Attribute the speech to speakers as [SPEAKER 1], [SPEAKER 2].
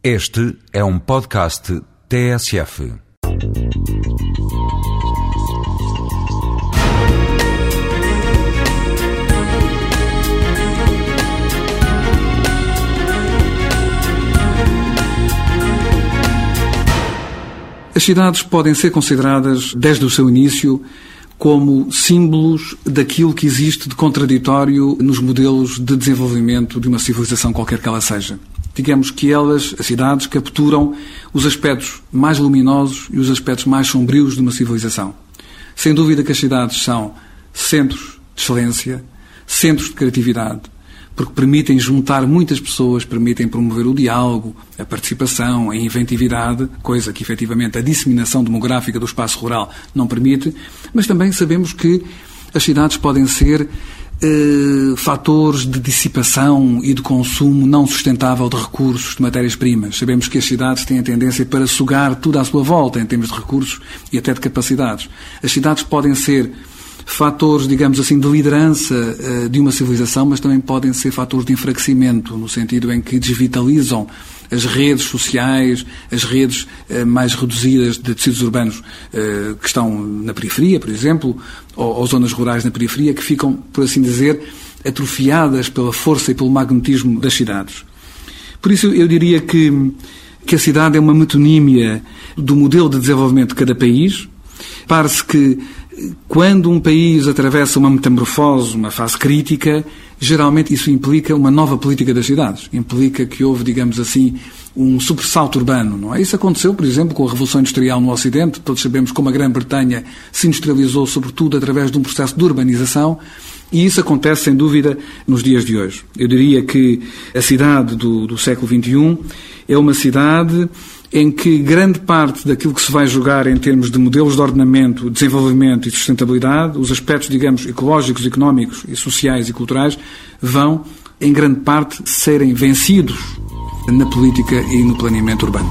[SPEAKER 1] Este é um podcast TSF.
[SPEAKER 2] As cidades podem ser consideradas, desde o seu início, como símbolos daquilo que existe de contraditório nos modelos de desenvolvimento de uma civilização qualquer que ela seja. Digamos que elas, as cidades, capturam os aspectos mais luminosos e os aspectos mais sombrios de uma civilização. Sem dúvida que as cidades são centros de excelência, centros de criatividade, porque permitem juntar muitas pessoas, permitem promover o diálogo, a participação, a inventividade, coisa que efetivamente a disseminação demográfica do espaço rural não permite, mas também sabemos que as cidades podem ser eh, fatores de dissipação e de consumo não sustentável de recursos, de matérias-primas. Sabemos que as cidades têm a tendência para sugar tudo à sua volta em termos de recursos e até de capacidades. As cidades podem ser fatores, digamos assim, de liderança uh, de uma civilização, mas também podem ser fatores de enfraquecimento, no sentido em que desvitalizam as redes sociais, as redes uh, mais reduzidas de tecidos urbanos uh, que estão na periferia, por exemplo, ou, ou zonas rurais na periferia, que ficam, por assim dizer, atrofiadas pela força e pelo magnetismo das cidades. Por isso, eu diria que, que a cidade é uma metonímia do modelo de desenvolvimento de cada país. Parece que quando um país atravessa uma metamorfose, uma fase crítica, geralmente isso implica uma nova política das cidades. Implica que houve, digamos assim, um sobressalto urbano, não é? Isso aconteceu, por exemplo, com a Revolução Industrial no Ocidente. Todos sabemos como a Grã-Bretanha se industrializou, sobretudo, através de um processo de urbanização. E isso acontece, sem dúvida, nos dias de hoje. Eu diria que a cidade do, do século XXI é uma cidade em que grande parte daquilo que se vai jogar em termos de modelos de ordenamento, desenvolvimento e sustentabilidade, os aspectos, digamos, ecológicos, económicos e sociais e culturais, vão, em grande parte, serem vencidos na política e no planeamento urbano.